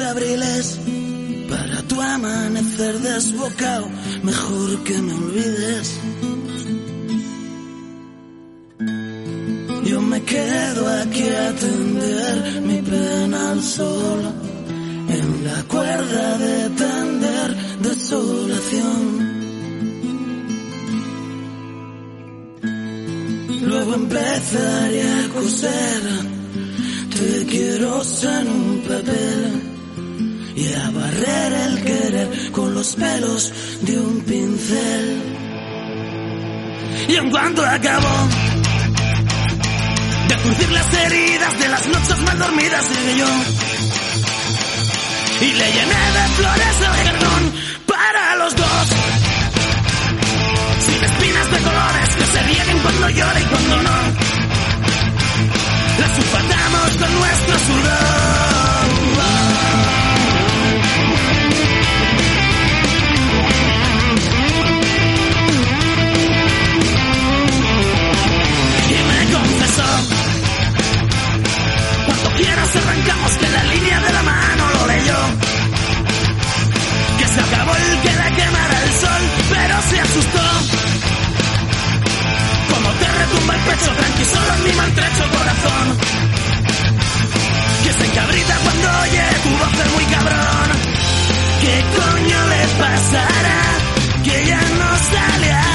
Abriles para tu amanecer desbocado. Mejor que me olvides. Yo me quedo aquí a tender mi pena al sol. En la cuerda de tender desolación. Luego empezaré a coser. Te quiero en un papel pelos de un pincel. Y en cuanto acabó de curtir las heridas de las noches mal dormidas, llegué yo y le llené de flores el jardón para los dos sin espinas de colores que se rieguen cuando llora y cuando no. Las sulfatamos con nuestro sudor. Cuando quieras arrancamos que la línea de la mano lo leyó que se acabó el que le quemara el sol, pero se asustó. Como te retumba el pecho, tranqui, solo en mi maltrecho corazón. Que se encabrita cuando oye tu voz muy cabrón. ¿Qué coño le pasará? Que ya no sale a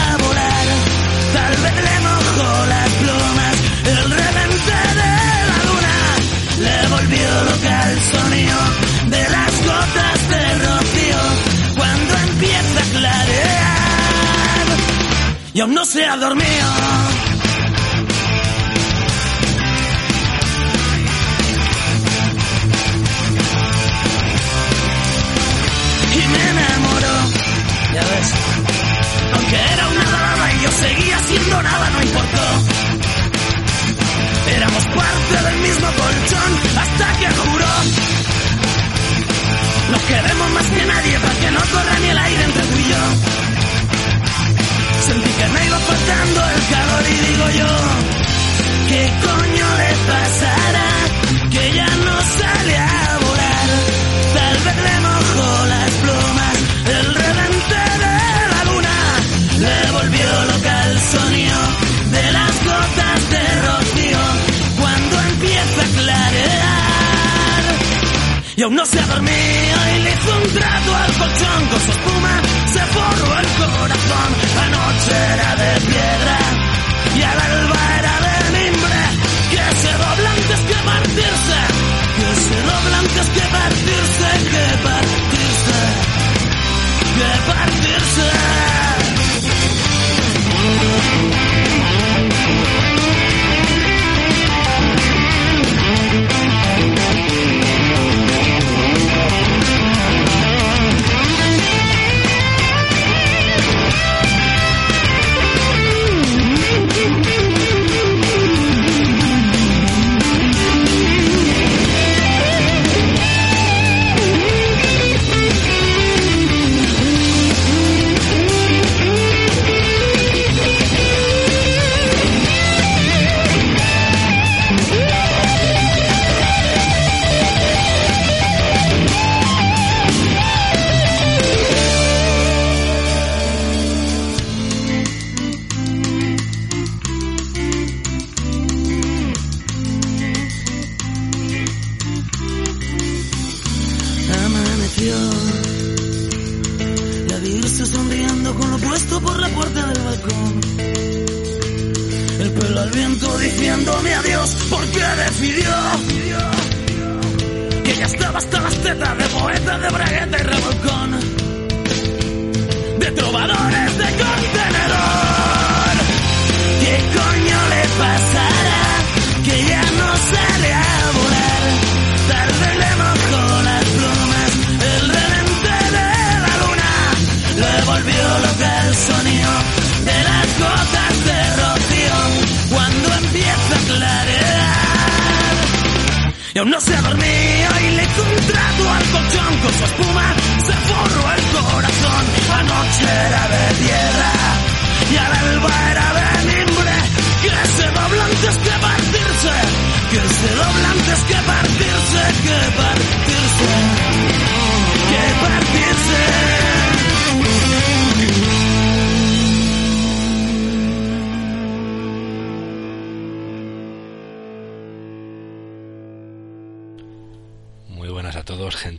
sonido de las gotas de rocío cuando empieza a clarear y aún no se ha dormido.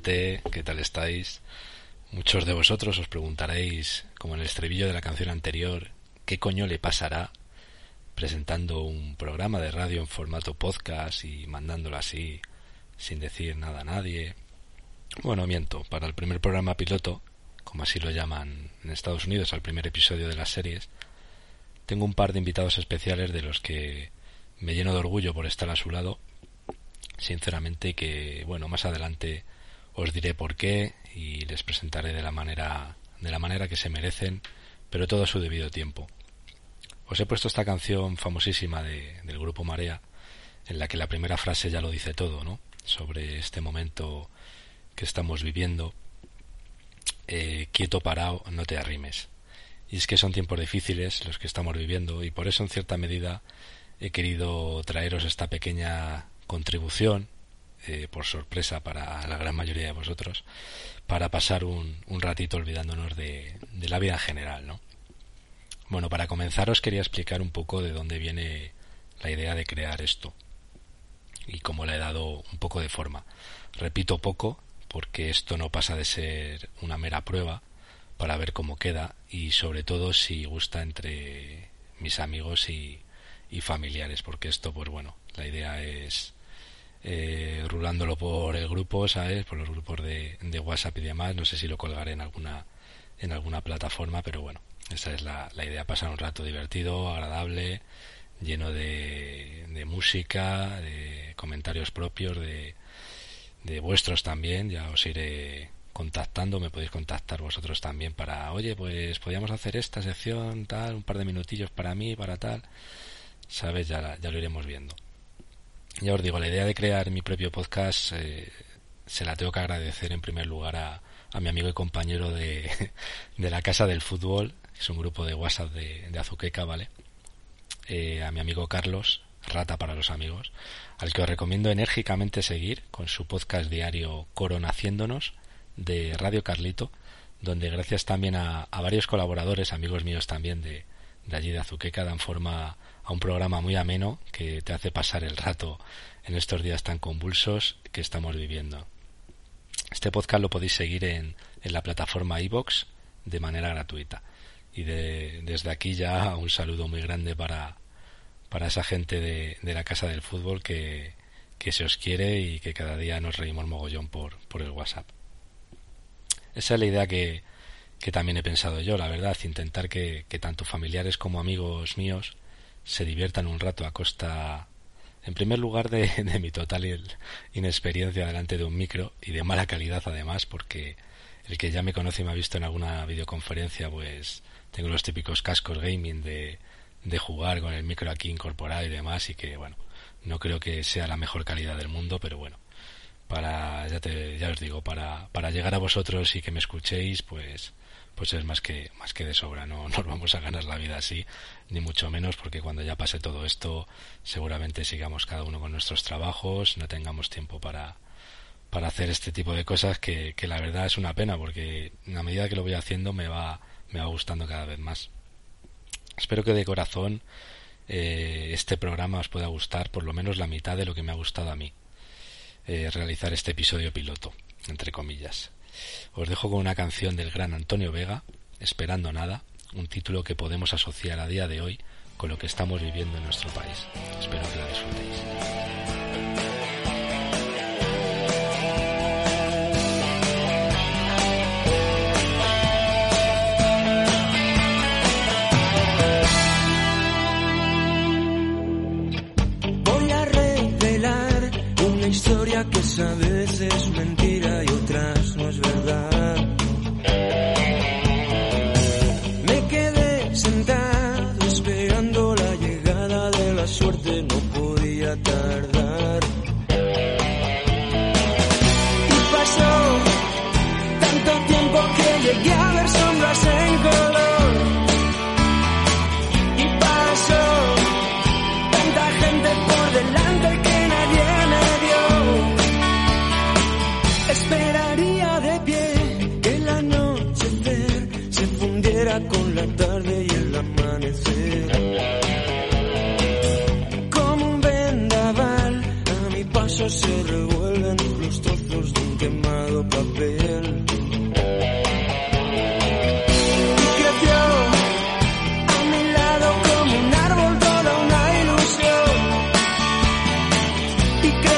¿Qué tal estáis? Muchos de vosotros os preguntaréis, como en el estribillo de la canción anterior, ¿qué coño le pasará presentando un programa de radio en formato podcast y mandándolo así sin decir nada a nadie? Bueno, miento. Para el primer programa piloto, como así lo llaman en Estados Unidos, al primer episodio de las series, tengo un par de invitados especiales de los que me lleno de orgullo por estar a su lado sinceramente que bueno más adelante os diré por qué y les presentaré de la manera de la manera que se merecen pero todo a su debido tiempo. Os he puesto esta canción famosísima de, del grupo Marea en la que la primera frase ya lo dice todo no sobre este momento que estamos viviendo. Eh, quieto parado no te arrimes. Y es que son tiempos difíciles los que estamos viviendo y por eso en cierta medida he querido traeros esta pequeña contribución, eh, por sorpresa para la gran mayoría de vosotros, para pasar un, un ratito olvidándonos de, de, la vida en general, ¿no? Bueno, para comenzar os quería explicar un poco de dónde viene la idea de crear esto y cómo le he dado un poco de forma. Repito poco porque esto no pasa de ser una mera prueba para ver cómo queda y sobre todo si gusta entre mis amigos y, y familiares porque esto pues bueno la idea es eh, rulándolo por el grupo, ¿sabes? Por los grupos de, de, WhatsApp y demás. No sé si lo colgaré en alguna, en alguna plataforma, pero bueno, esa es la, la idea, pasar un rato divertido, agradable, lleno de, de música, de comentarios propios, de, de vuestros también. Ya os iré contactando, me podéis contactar vosotros también para, oye, pues podríamos hacer esta sección, tal, un par de minutillos para mí, para tal. ¿Sabes? Ya, ya lo iremos viendo ya os digo, la idea de crear mi propio podcast eh, se la tengo que agradecer en primer lugar a, a mi amigo y compañero de, de, la Casa del Fútbol, que es un grupo de WhatsApp de, de Azuqueca, ¿vale? Eh, a mi amigo Carlos, Rata para los amigos, al que os recomiendo enérgicamente seguir con su podcast diario Coronaciéndonos de Radio Carlito, donde gracias también a, a varios colaboradores, amigos míos también de, de allí de Azuqueca, dan forma a un programa muy ameno que te hace pasar el rato en estos días tan convulsos que estamos viviendo. Este podcast lo podéis seguir en, en la plataforma iBox de manera gratuita. Y de, desde aquí ya un saludo muy grande para, para esa gente de, de la Casa del Fútbol que, que se os quiere y que cada día nos reímos mogollón por, por el WhatsApp. Esa es la idea que, que también he pensado yo, la verdad, intentar que, que tanto familiares como amigos míos se diviertan un rato a costa, en primer lugar, de, de mi total inexperiencia delante de un micro y de mala calidad además, porque el que ya me conoce y me ha visto en alguna videoconferencia, pues tengo los típicos cascos gaming de, de jugar con el micro aquí incorporado y demás, y que, bueno, no creo que sea la mejor calidad del mundo, pero bueno, para, ya, te, ya os digo, para, para llegar a vosotros y que me escuchéis, pues pues es más que más que de sobra no nos vamos a ganar la vida así ni mucho menos porque cuando ya pase todo esto seguramente sigamos cada uno con nuestros trabajos no tengamos tiempo para para hacer este tipo de cosas que, que la verdad es una pena porque a medida que lo voy haciendo me va me va gustando cada vez más. Espero que de corazón eh, este programa os pueda gustar por lo menos la mitad de lo que me ha gustado a mí eh, realizar este episodio piloto entre comillas os dejo con una canción del gran Antonio Vega, Esperando Nada, un título que podemos asociar a día de hoy con lo que estamos viviendo en nuestro país. Espero que la disfrutéis. Voy a revelar una historia que veces es mentira y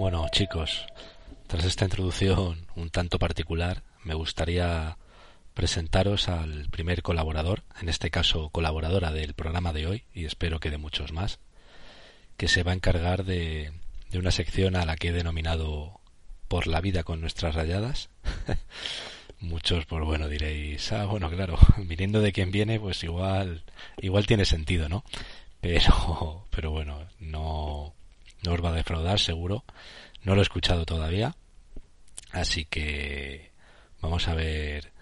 Bueno, chicos, tras esta introducción un tanto particular, me gustaría presentaros al primer colaborador, en este caso colaboradora del programa de hoy, y espero que de muchos más, que se va a encargar de, de una sección a la que he denominado Por la vida con nuestras rayadas. Muchos, pues bueno, diréis, ah, bueno, claro, viniendo de quien viene, pues igual, igual tiene sentido, ¿no? Pero, pero bueno, no, no os va a defraudar, seguro. No lo he escuchado todavía. Así que vamos a ver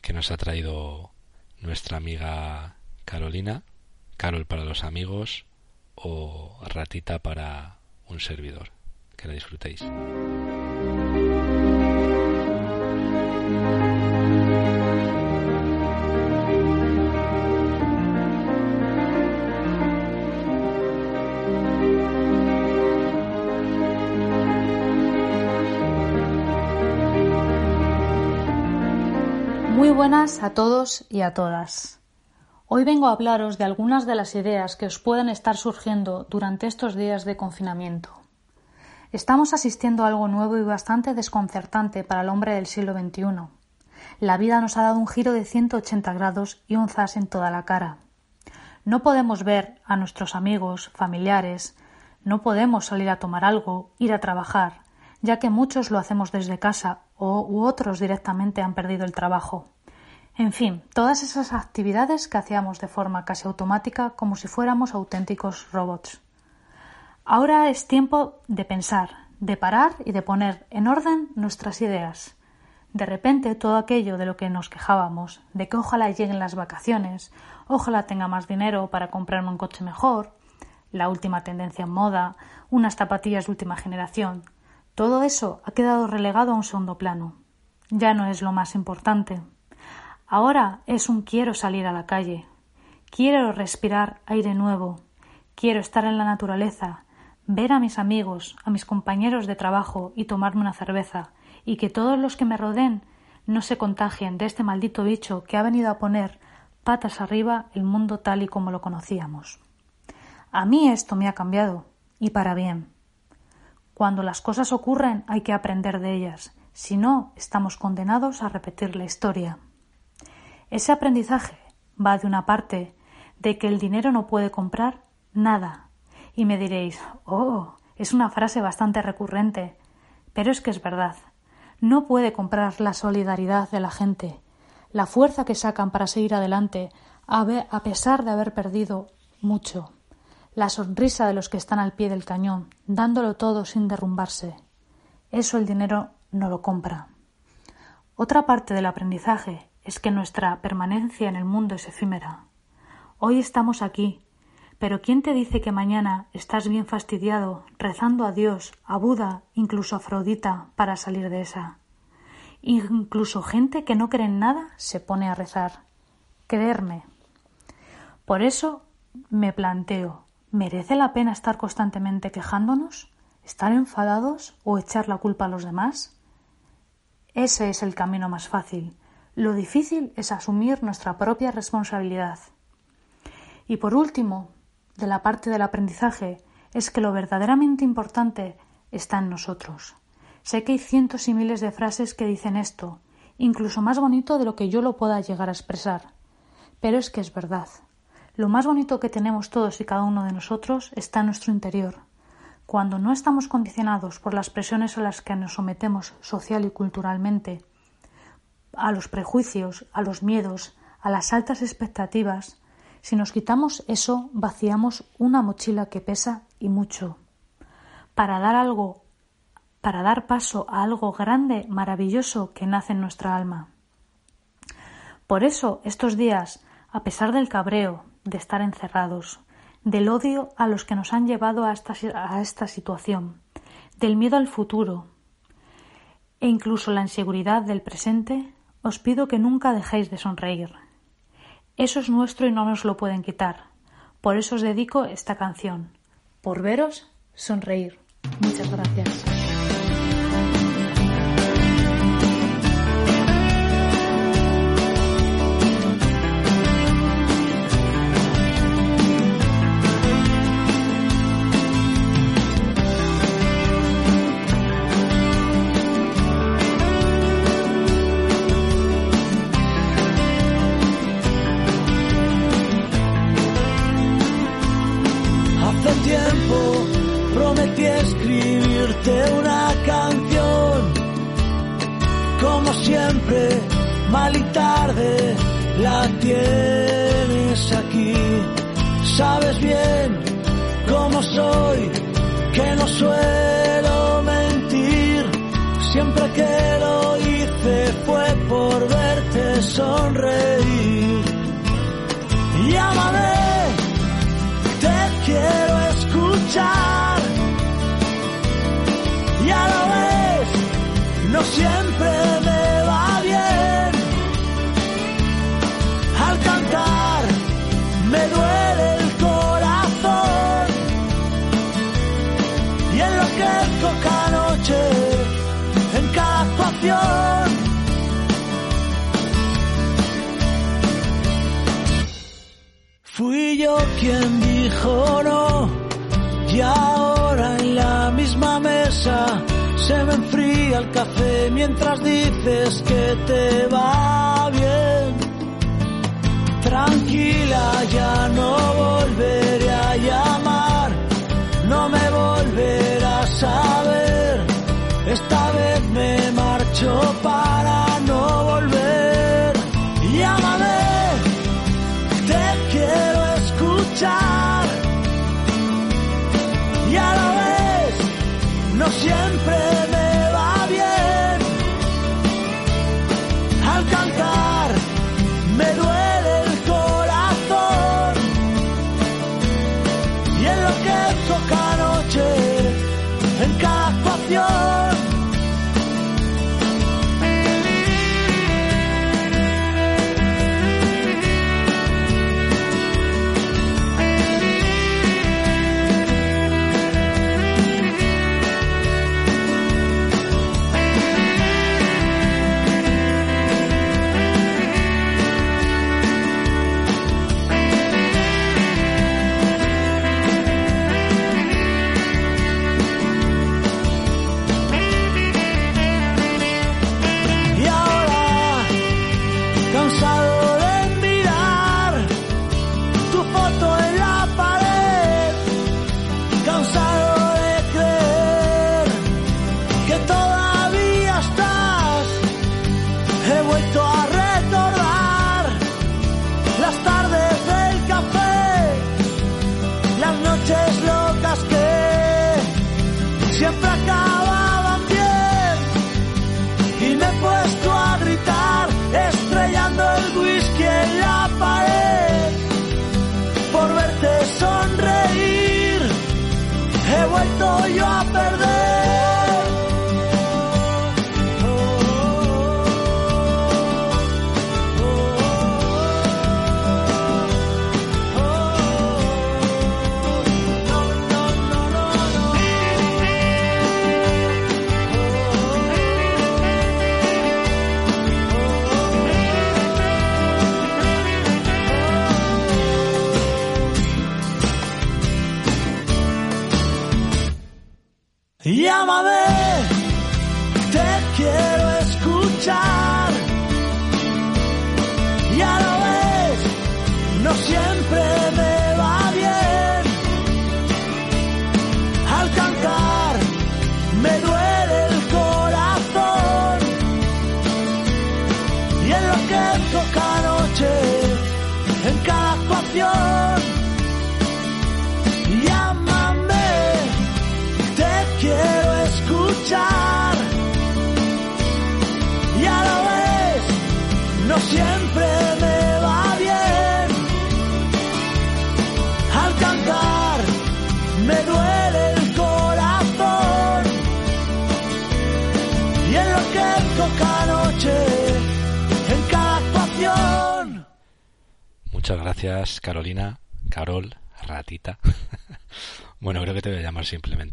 qué nos ha traído nuestra amiga Carolina. Carol para los amigos o ratita para un servidor. Que la disfrutéis. Buenas a todos y a todas. Hoy vengo a hablaros de algunas de las ideas que os pueden estar surgiendo durante estos días de confinamiento. Estamos asistiendo a algo nuevo y bastante desconcertante para el hombre del siglo XXI. La vida nos ha dado un giro de 180 grados y un zas en toda la cara. No podemos ver a nuestros amigos, familiares, no podemos salir a tomar algo, ir a trabajar, ya que muchos lo hacemos desde casa o u otros directamente han perdido el trabajo. En fin, todas esas actividades que hacíamos de forma casi automática como si fuéramos auténticos robots. Ahora es tiempo de pensar, de parar y de poner en orden nuestras ideas. De repente todo aquello de lo que nos quejábamos, de que ojalá lleguen las vacaciones, ojalá tenga más dinero para comprarme un coche mejor, la última tendencia en moda, unas zapatillas de última generación, todo eso ha quedado relegado a un segundo plano. Ya no es lo más importante. Ahora es un quiero salir a la calle. Quiero respirar aire nuevo. Quiero estar en la naturaleza, ver a mis amigos, a mis compañeros de trabajo y tomarme una cerveza, y que todos los que me rodeen no se contagien de este maldito bicho que ha venido a poner patas arriba el mundo tal y como lo conocíamos. A mí esto me ha cambiado, y para bien. Cuando las cosas ocurren hay que aprender de ellas, si no, estamos condenados a repetir la historia. Ese aprendizaje va de una parte de que el dinero no puede comprar nada. Y me diréis, oh, es una frase bastante recurrente, pero es que es verdad. No puede comprar la solidaridad de la gente, la fuerza que sacan para seguir adelante a pesar de haber perdido mucho la sonrisa de los que están al pie del cañón, dándolo todo sin derrumbarse. Eso el dinero no lo compra. Otra parte del aprendizaje es que nuestra permanencia en el mundo es efímera. Hoy estamos aquí, pero ¿quién te dice que mañana estás bien fastidiado, rezando a Dios, a Buda, incluso a Afrodita, para salir de esa? Incluso gente que no cree en nada se pone a rezar. Creerme. Por eso me planteo, ¿Merece la pena estar constantemente quejándonos? ¿Estar enfadados o echar la culpa a los demás? Ese es el camino más fácil. Lo difícil es asumir nuestra propia responsabilidad. Y por último, de la parte del aprendizaje, es que lo verdaderamente importante está en nosotros. Sé que hay cientos y miles de frases que dicen esto, incluso más bonito de lo que yo lo pueda llegar a expresar. Pero es que es verdad. Lo más bonito que tenemos todos y cada uno de nosotros está en nuestro interior. Cuando no estamos condicionados por las presiones a las que nos sometemos social y culturalmente, a los prejuicios, a los miedos, a las altas expectativas, si nos quitamos eso, vaciamos una mochila que pesa y mucho. Para dar algo, para dar paso a algo grande, maravilloso que nace en nuestra alma. Por eso, estos días, a pesar del cabreo, de estar encerrados, del odio a los que nos han llevado a esta, a esta situación, del miedo al futuro e incluso la inseguridad del presente, os pido que nunca dejéis de sonreír. Eso es nuestro y no nos lo pueden quitar. Por eso os dedico esta canción. Por veros, sonreír. Muchas gracias. Sonreír. Llámame, te quiero escuchar. Ya lo ves, no siempre me quien dijo no y ahora en la misma mesa se me enfría el café mientras dices que te va bien. Tranquila, ya no volveré a llamar, no me volverás a ver. Esta vez me marcho para escuchar.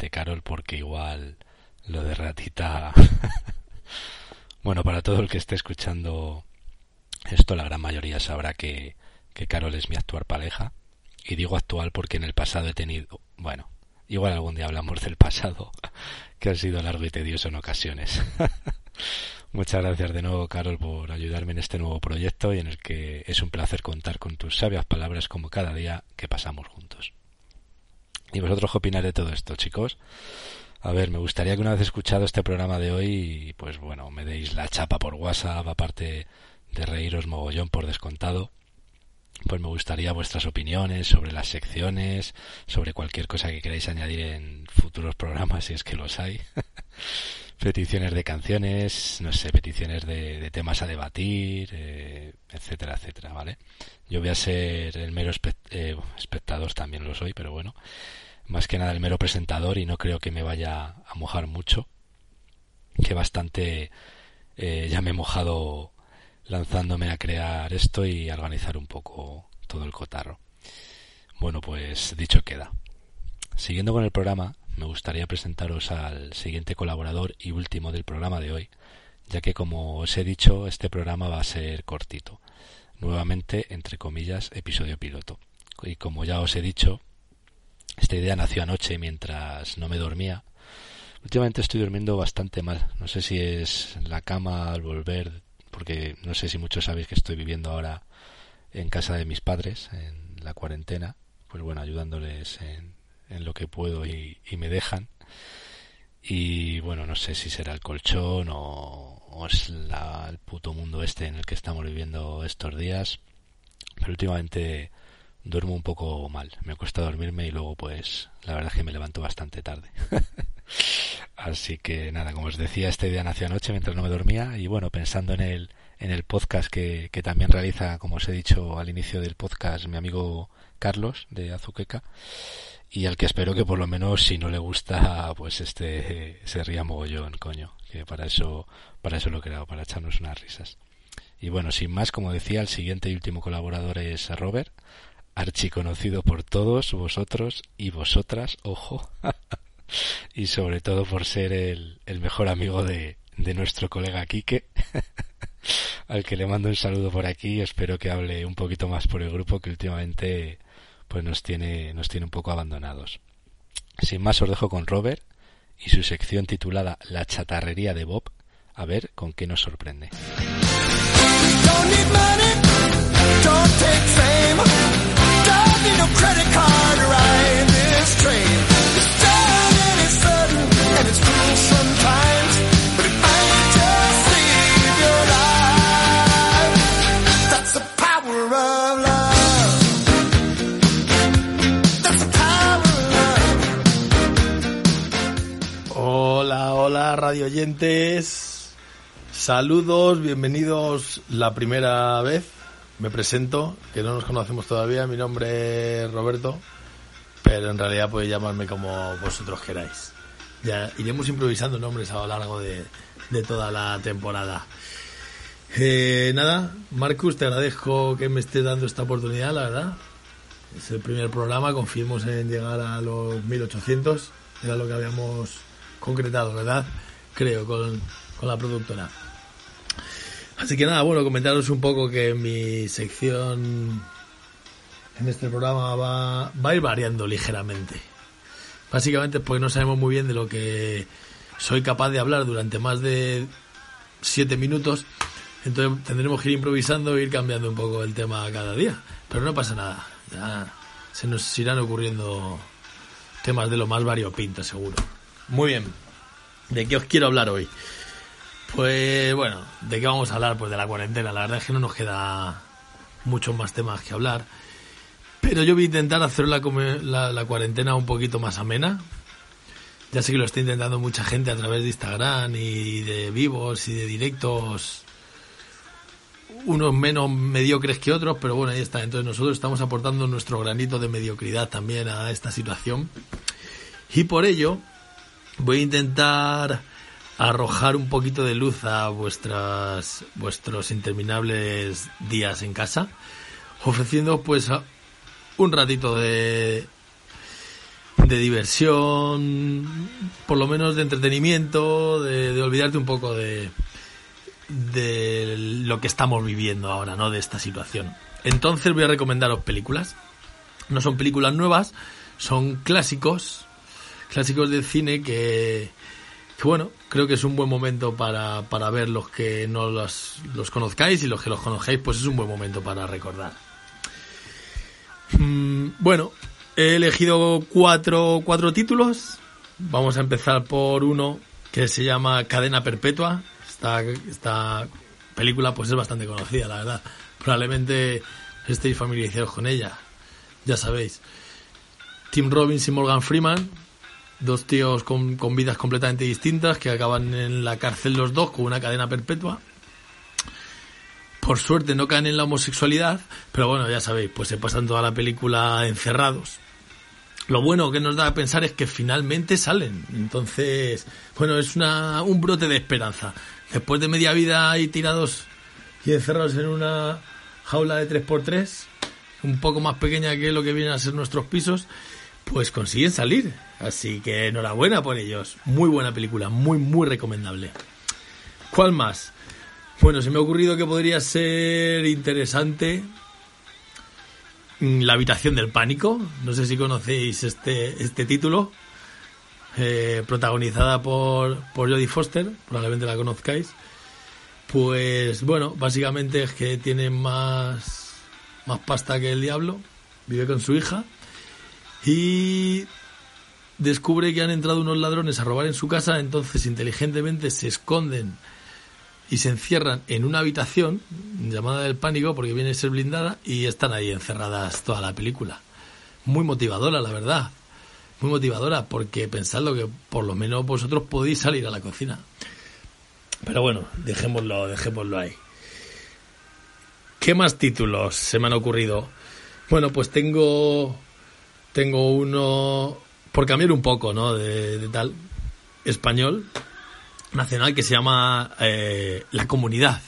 Carol porque igual lo de ratita... bueno, para todo el que esté escuchando esto, la gran mayoría sabrá que, que Carol es mi actual pareja. Y digo actual porque en el pasado he tenido... Bueno, igual algún día hablamos del pasado, que ha sido largo y tedioso en ocasiones. Muchas gracias de nuevo, Carol, por ayudarme en este nuevo proyecto y en el que es un placer contar con tus sabias palabras como cada día que pasamos juntos. ¿Y vosotros qué opináis de todo esto, chicos? A ver, me gustaría que una vez escuchado este programa de hoy, pues bueno, me deis la chapa por WhatsApp, aparte de reíros mogollón por descontado. Pues me gustaría vuestras opiniones sobre las secciones, sobre cualquier cosa que queráis añadir en futuros programas, si es que los hay. peticiones de canciones, no sé, peticiones de, de temas a debatir, eh, etcétera, etcétera, ¿vale? Yo voy a ser el mero espe- eh, espectador, también lo soy, pero bueno, más que nada el mero presentador y no creo que me vaya a mojar mucho, que bastante eh, ya me he mojado lanzándome a crear esto y a organizar un poco todo el cotarro. Bueno, pues dicho queda. Siguiendo con el programa, me gustaría presentaros al siguiente colaborador y último del programa de hoy, ya que como os he dicho, este programa va a ser cortito. Nuevamente, entre comillas, episodio piloto. y como ya os he dicho, esta idea nació anoche mientras no me dormía. Últimamente estoy durmiendo bastante mal. No sé si es la cama al volver, porque no sé si muchos sabéis que estoy viviendo ahora en casa de mis padres, en la cuarentena. Pues bueno, ayudándoles en, en lo que puedo y, y me dejan. Y bueno, no sé si será el colchón o, es la, el puto mundo este en el que estamos viviendo estos días. Pero últimamente duermo un poco mal. Me cuesta dormirme y luego pues la verdad es que me levanto bastante tarde. Así que nada, como os decía, este día nació anoche mientras no me dormía y bueno, pensando en el, en el podcast que, que también realiza, como os he dicho al inicio del podcast, mi amigo Carlos de Azuqueca y al que espero que por lo menos si no le gusta pues este se ría mogollón, coño, que para eso para eso lo he creado, para echarnos unas risas. Y bueno, sin más, como decía, el siguiente y último colaborador es Robert, archiconocido por todos vosotros y vosotras, ojo, y sobre todo por ser el, mejor amigo de, de nuestro colega Quique, al que le mando un saludo por aquí, espero que hable un poquito más por el grupo que últimamente pues nos tiene, nos tiene un poco abandonados. Sin más os dejo con Robert y su sección titulada La chatarrería de Bob, a ver con qué nos sorprende. Radio oyentes. Saludos, bienvenidos la primera vez. Me presento, que no nos conocemos todavía. Mi nombre es Roberto, pero en realidad podéis llamarme como vosotros queráis. Ya iremos improvisando nombres a lo largo de, de toda la temporada. Eh, nada, Marcus, te agradezco que me estés dando esta oportunidad, la verdad. Es el primer programa, confiemos en llegar a los 1800. Era lo que habíamos concretado, ¿verdad? Creo, con, con la productora. Así que nada, bueno, comentaros un poco que mi sección en este programa va, va a ir variando ligeramente. Básicamente porque no sabemos muy bien de lo que soy capaz de hablar durante más de siete minutos. Entonces tendremos que ir improvisando e ir cambiando un poco el tema cada día. Pero no pasa nada. Ya se nos irán ocurriendo temas de lo más variopinto, seguro. Muy bien. ¿De qué os quiero hablar hoy? Pues bueno, ¿de qué vamos a hablar? Pues de la cuarentena. La verdad es que no nos queda muchos más temas que hablar. Pero yo voy a intentar hacer la, la, la cuarentena un poquito más amena. Ya sé que lo está intentando mucha gente a través de Instagram y de vivos y de directos. Unos menos mediocres que otros, pero bueno, ahí está. Entonces nosotros estamos aportando nuestro granito de mediocridad también a esta situación. Y por ello voy a intentar arrojar un poquito de luz a vuestras vuestros interminables días en casa, ofreciendo pues un ratito de de diversión, por lo menos de entretenimiento, de, de olvidarte un poco de de lo que estamos viviendo ahora, ¿no? De esta situación. Entonces voy a recomendaros películas. No son películas nuevas, son clásicos, clásicos del cine que, que bueno, creo que es un buen momento para, para ver los que no los, los conozcáis y los que los conozcáis, pues es un buen momento para recordar. Mm, bueno, he elegido cuatro, cuatro títulos. Vamos a empezar por uno que se llama Cadena Perpetua. Esta, esta película pues es bastante conocida, la verdad. Probablemente estéis familiarizados con ella. Ya sabéis. Tim Robbins y Morgan Freeman, dos tíos con, con vidas completamente distintas que acaban en la cárcel los dos con una cadena perpetua. Por suerte no caen en la homosexualidad, pero bueno, ya sabéis, pues se pasan toda la película encerrados. Lo bueno que nos da a pensar es que finalmente salen. Entonces, bueno, es una, un brote de esperanza. Después de media vida ahí tirados y encerrados en una jaula de 3x3, un poco más pequeña que lo que vienen a ser nuestros pisos, pues consiguen salir. Así que enhorabuena por ellos. Muy buena película, muy, muy recomendable. ¿Cuál más? Bueno, se me ha ocurrido que podría ser interesante mm, La habitación del pánico. No sé si conocéis este, este título. eh, protagonizada por, por Jodie Foster, probablemente la conozcáis. Pues bueno, básicamente es que tiene más, más pasta que el diablo. Vive con su hija. Y descubre que han entrado unos ladrones a robar en su casa, entonces inteligentemente se esconden y se encierran en una habitación llamada del pánico porque viene a ser blindada y están ahí encerradas toda la película. Muy motivadora, la verdad. Muy motivadora porque pensadlo que por lo menos vosotros podéis salir a la cocina. Pero bueno, dejémoslo, dejémoslo ahí. ¿Qué más títulos se me han ocurrido? Bueno, pues tengo tengo uno por cambiar un poco, ¿no? De, tal español nacional que se llama eh, La Comunidad.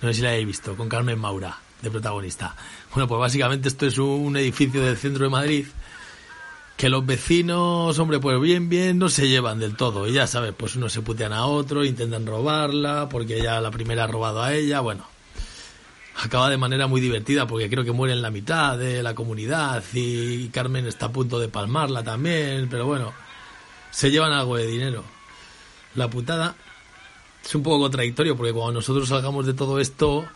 No sé si la habéis visto, con Carmen Maura, de protagonista. Bueno, pues básicamente esto es un edificio del centro de Madrid que los vecinos, hombre, pues bien, bien, no se llevan del todo. Y ya sabes, pues unos se putean a otro, intentan robarla, porque ya la primera ha robado a ella, bueno. Acaba de manera muy divertida porque creo que muere en la mitad de la comunidad y Carmen está a punto de palmarla también, pero bueno, se llevan algo de dinero. La putada es un poco contradictorio porque cuando nosotros salgamos de todo esto,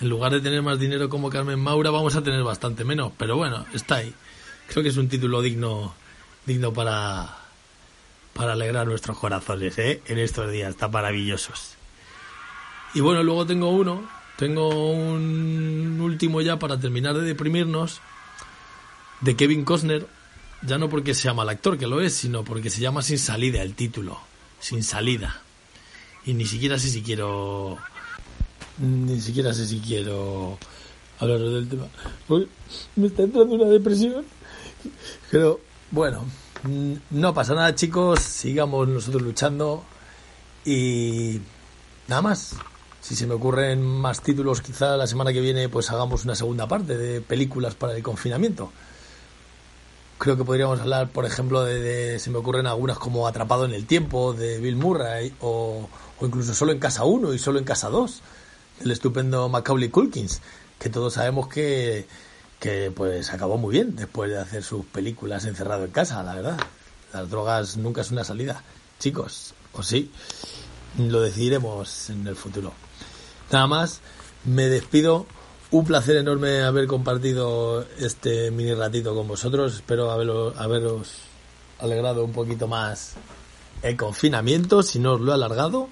en lugar de tener más dinero como Carmen Maura, vamos a tener bastante menos, pero bueno, está ahí. Creo que es un título digno digno para para alegrar nuestros corazones, ¿eh? En estos días tan maravillosos. Y bueno, luego tengo uno, tengo un último ya para terminar de deprimirnos, de Kevin Costner, ya no porque sea mal actor, que lo es, sino porque se llama Sin Salida el título, Sin Salida. Y ni siquiera sé si quiero... Ni siquiera sé si quiero hablar del tema. Me está entrando una depresión. Pero bueno, mm, no pasa nada chicos, sigamos nosotros luchando y nada más. Si se me ocurren más títulos, quizá la semana que viene pues hagamos una segunda parte de películas para el confinamiento. Creo que podríamos hablar, por ejemplo, de, de- se me ocurren algunas como Atrapado en el tiempo de Bill Murray o, incluso Solo en casa 1 y Solo en casa 2 del estupendo Macaulay Culkins, que todos sabemos que que pues acabó muy bien después de hacer sus películas encerrado en casa, la verdad. Las drogas nunca es una salida, chicos, o sí, lo decidiremos en el futuro. Nada más, me despido. Un placer enorme haber compartido este mini ratito con vosotros. Espero haberlo- haberos alegrado un poquito más el confinamiento, si no os lo he alargado.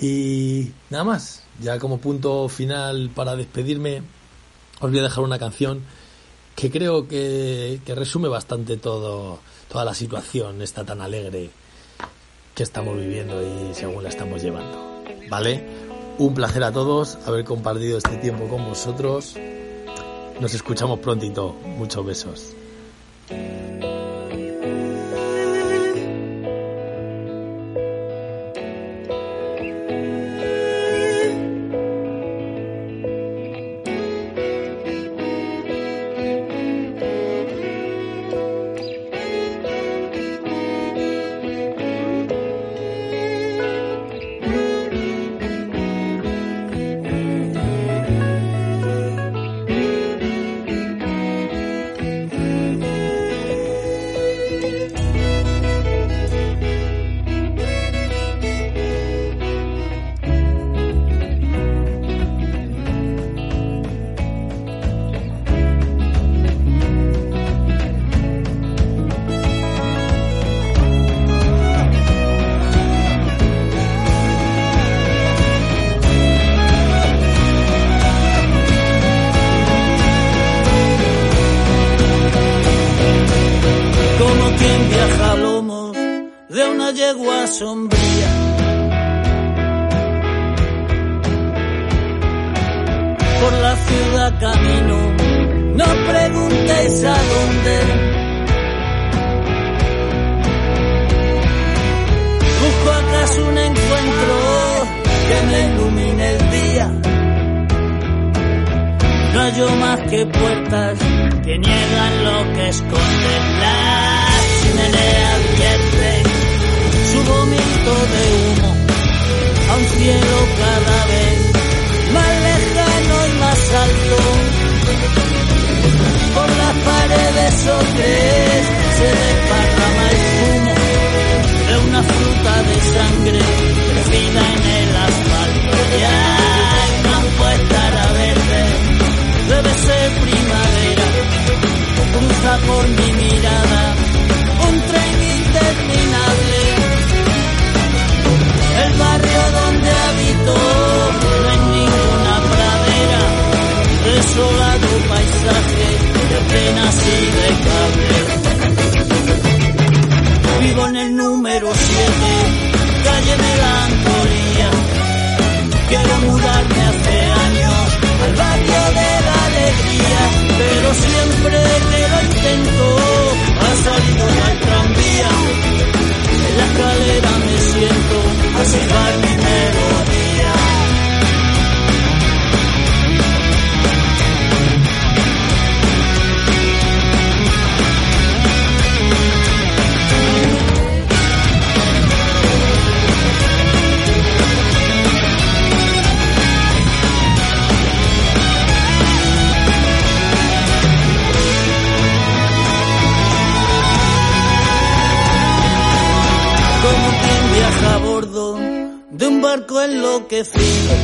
Y nada más, ya como punto final para despedirme, os voy a dejar una canción que creo que, que resume bastante todo, toda la situación esta tan alegre que estamos viviendo y según la estamos llevando. ¿Vale? Un placer a todos haber compartido este tiempo con vosotros. Nos escuchamos prontito. Muchos besos. A bordo de un barco enloquecido.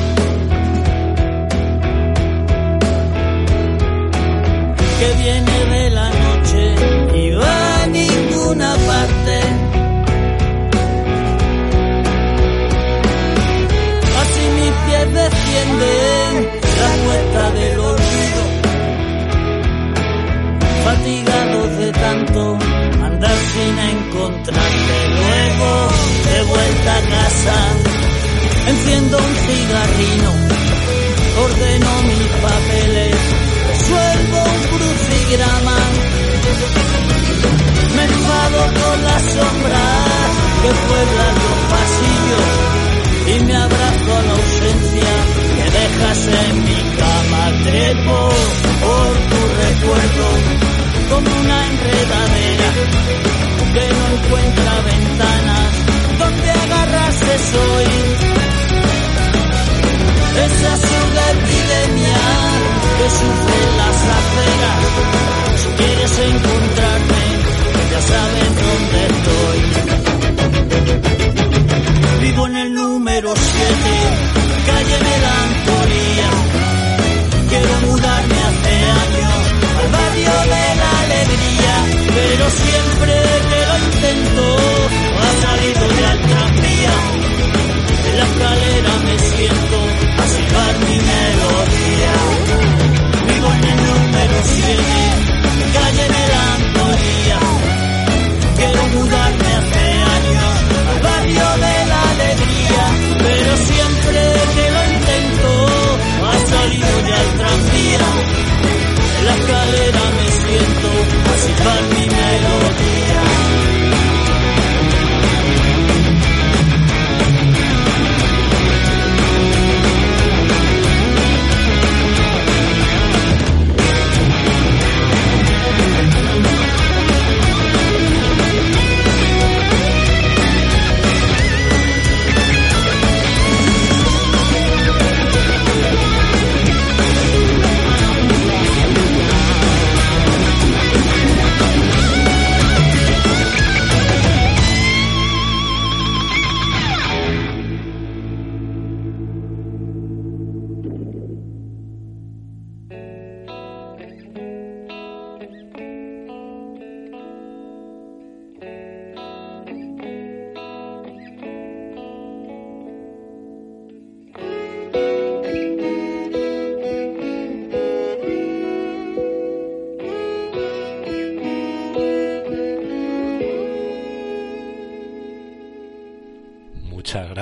Que viene de la noche y va a ninguna parte. Así mis pies descienden la cuesta del olvido fatigados de tanto andar sin encontrarte. Luego, vuelta a casa, enciendo un cigarrino, ordeno mis papeles, resuelvo un crucigrama. Me enfado con las sombras que pueblan los pasillos y me abrazo a la ausencia que dejas en mi cama. Trepo por tu recuerdo como una enredadera que no encuentra ventanas donde agarrarse soy. Esa sola epidemia que sufre las aceras. Si quieres encontrarme, ya sabes dónde estoy. Vivo en el número 7, calle Melancolía.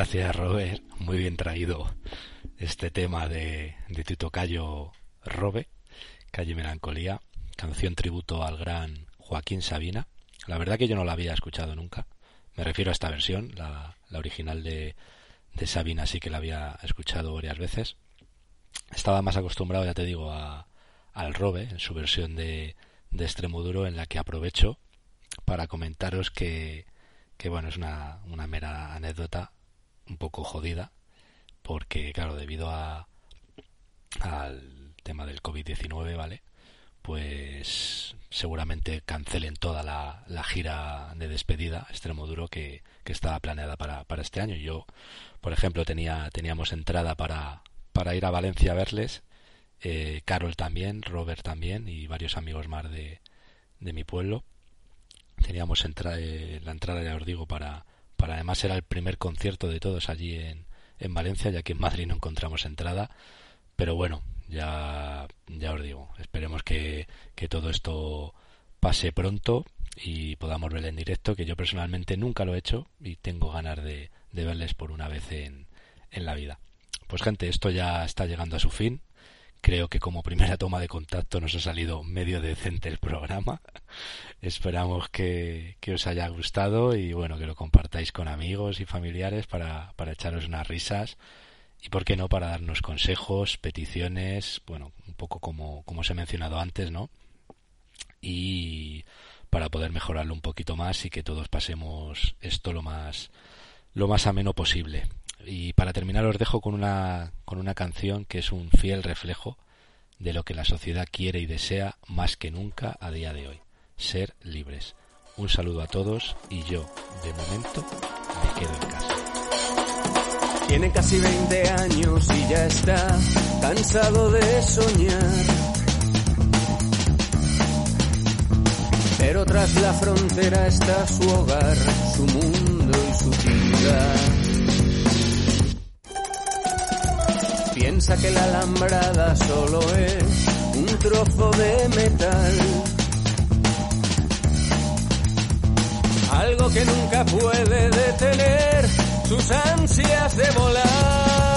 Gracias, Robert. Muy bien traído este tema de, de tu tocayo Robe, Calle Melancolía, canción tributo al gran Joaquín Sabina. La verdad que yo no la había escuchado nunca. Me refiero a esta versión, la, original de, de Sabina sí que la había escuchado varias veces. Estaba más acostumbrado, ya te digo, a, al Robe en su versión de, de Extremoduro, en la que aprovecho para comentaros que, que bueno, es una, una mera anécdota un poco jodida, porque claro, debido a al tema del COVID-19, ¿vale? Pues seguramente cancelen toda la, gira de despedida extremo duro que, que estaba planeada para, para este año. Yo, por ejemplo, tenía, teníamos entrada para, para ir a Valencia a verles, eh, Carol también, Robert también y varios amigos más de, de mi pueblo. Teníamos entra- eh, la entrada, ya os digo, para, para además era el primer concierto de todos allí en, en Valencia, ya que en Madrid no encontramos entrada. Pero bueno, ya, ya os digo, esperemos que, que todo esto pase pronto y podamos verle en directo, que yo personalmente nunca lo he hecho y tengo ganas de, de verles por una vez en, en la vida. Pues gente, esto ya está llegando a su fin. Creo que como primera toma de contacto nos ha salido medio decente el programa. Esperamos que, que os haya gustado y bueno, que lo compartáis con amigos y familiares para, para echaros unas risas y por qué no para darnos consejos, peticiones, bueno, un poco como, como os he mencionado antes, ¿no? Y para poder mejorarlo un poquito más y que todos pasemos esto lo más lo más ameno posible. Y para terminar os dejo con una con una canción que es un fiel reflejo de lo que la sociedad quiere y desea más que nunca a día de hoy, ser libres. Un saludo a todos y yo, de momento, me quedo en casa. Tiene casi 20 años y ya está cansado de soñar. Pero tras la frontera está su hogar, su mundo Piensa que la alambrada solo es un trozo de metal. Algo que nunca puede detener sus ansias de volar.